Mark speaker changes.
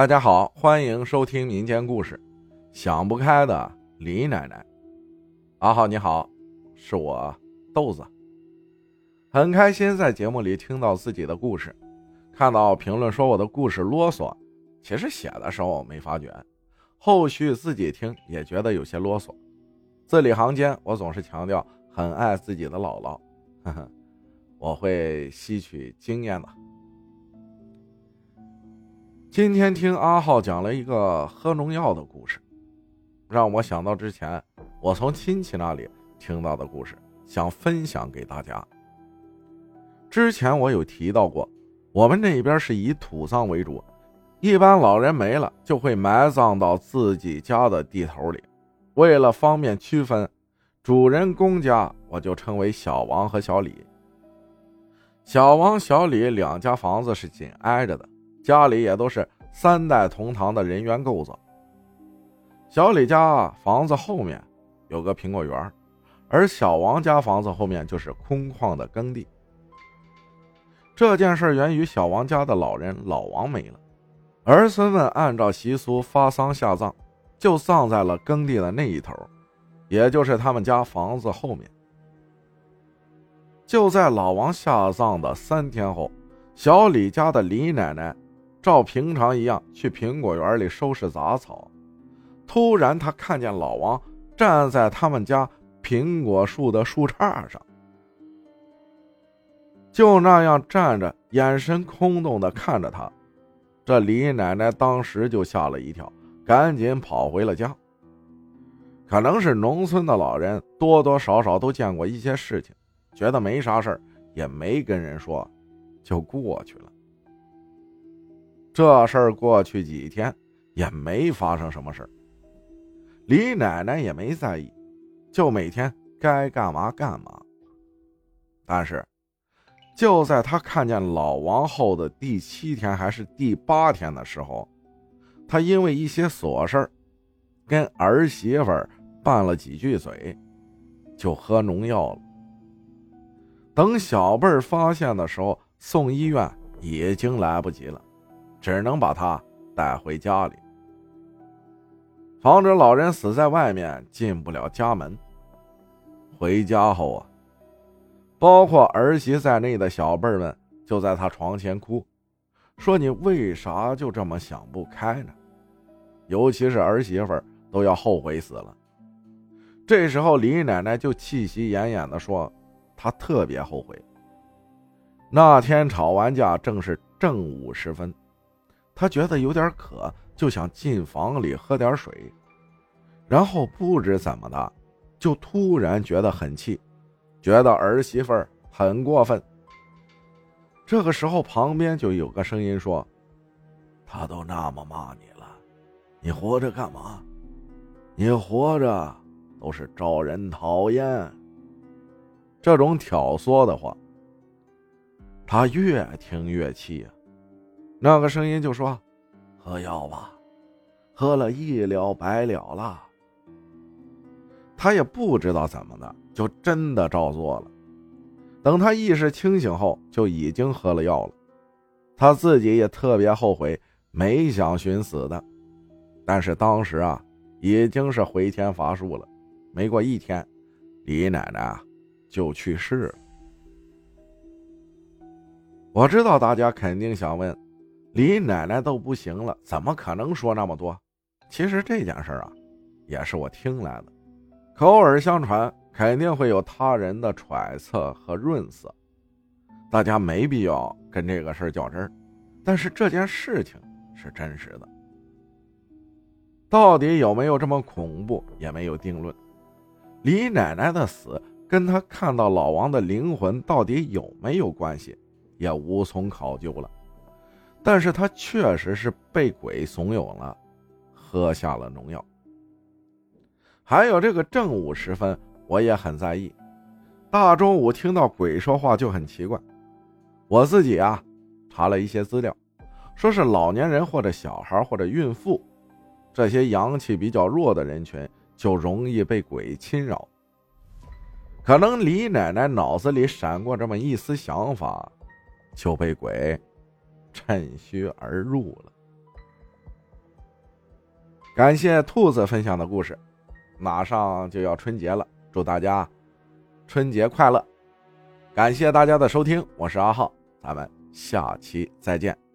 Speaker 1: 大家好，欢迎收听民间故事。想不开的李奶奶，阿浩你好，是我豆子。很开心在节目里听到自己的故事，看到评论说我的故事啰嗦，其实写的时候没发觉，后续自己听也觉得有些啰嗦。字里行间，我总是强调很爱自己的姥姥，呵呵，我会吸取经验的。今天听阿浩讲了一个喝农药的故事，让我想到之前我从亲戚那里听到的故事，想分享给大家。之前我有提到过，我们那边是以土葬为主，一般老人没了就会埋葬到自己家的地头里。为了方便区分，主人公家我就称为小王和小李。小王、小李两家房子是紧挨着的。家里也都是三代同堂的人员构造。小李家房子后面有个苹果园，而小王家房子后面就是空旷的耕地。这件事源于小王家的老人老王没了，儿孙们按照习俗发丧下葬，就葬在了耕地的那一头，也就是他们家房子后面。就在老王下葬的三天后，小李家的李奶奶。照平常一样去苹果园里收拾杂草，突然他看见老王站在他们家苹果树的树杈上，就那样站着，眼神空洞的看着他。这李奶奶当时就吓了一跳，赶紧跑回了家。可能是农村的老人多多少少都见过一些事情，觉得没啥事也没跟人说，就过去了。这事儿过去几天也没发生什么事，李奶奶也没在意，就每天该干嘛干嘛。但是，就在她看见老王后的第七天还是第八天的时候，她因为一些琐事，跟儿媳妇拌了几句嘴，就喝农药了。等小辈儿发现的时候，送医院已经来不及了。只能把他带回家里，防止老人死在外面，进不了家门。回家后啊，包括儿媳在内的小辈们就在他床前哭，说：“你为啥就这么想不开呢？”尤其是儿媳妇都要后悔死了。这时候，李奶奶就气息奄奄的说：“她特别后悔。那天吵完架，正是正午时分。”他觉得有点渴，就想进房里喝点水，然后不知怎么的，就突然觉得很气，觉得儿媳妇很过分。这个时候，旁边就有个声音说：“他都那么骂你了，你活着干嘛？你活着都是招人讨厌。”这种挑唆的话，他越听越气呀。那个声音就说：“喝药吧，喝了一了百了了。”他也不知道怎么的，就真的照做了。等他意识清醒后，就已经喝了药了。他自己也特别后悔没想寻死的，但是当时啊，已经是回天乏术了。没过一天，李奶奶啊就去世了。我知道大家肯定想问。李奶奶都不行了，怎么可能说那么多？其实这件事啊，也是我听来的，口耳相传，肯定会有他人的揣测和润色，大家没必要跟这个事较真。但是这件事情是真实的，到底有没有这么恐怖，也没有定论。李奶奶的死跟她看到老王的灵魂到底有没有关系，也无从考究了。但是他确实是被鬼怂恿了，喝下了农药。还有这个正午时分，我也很在意。大中午听到鬼说话就很奇怪。我自己啊，查了一些资料，说是老年人或者小孩或者孕妇，这些阳气比较弱的人群就容易被鬼侵扰。可能李奶奶脑子里闪过这么一丝想法，就被鬼。趁虚而入了。感谢兔子分享的故事马上就要春节了祝大家春节快乐。感谢大家的收听我是阿浩咱们下期再见。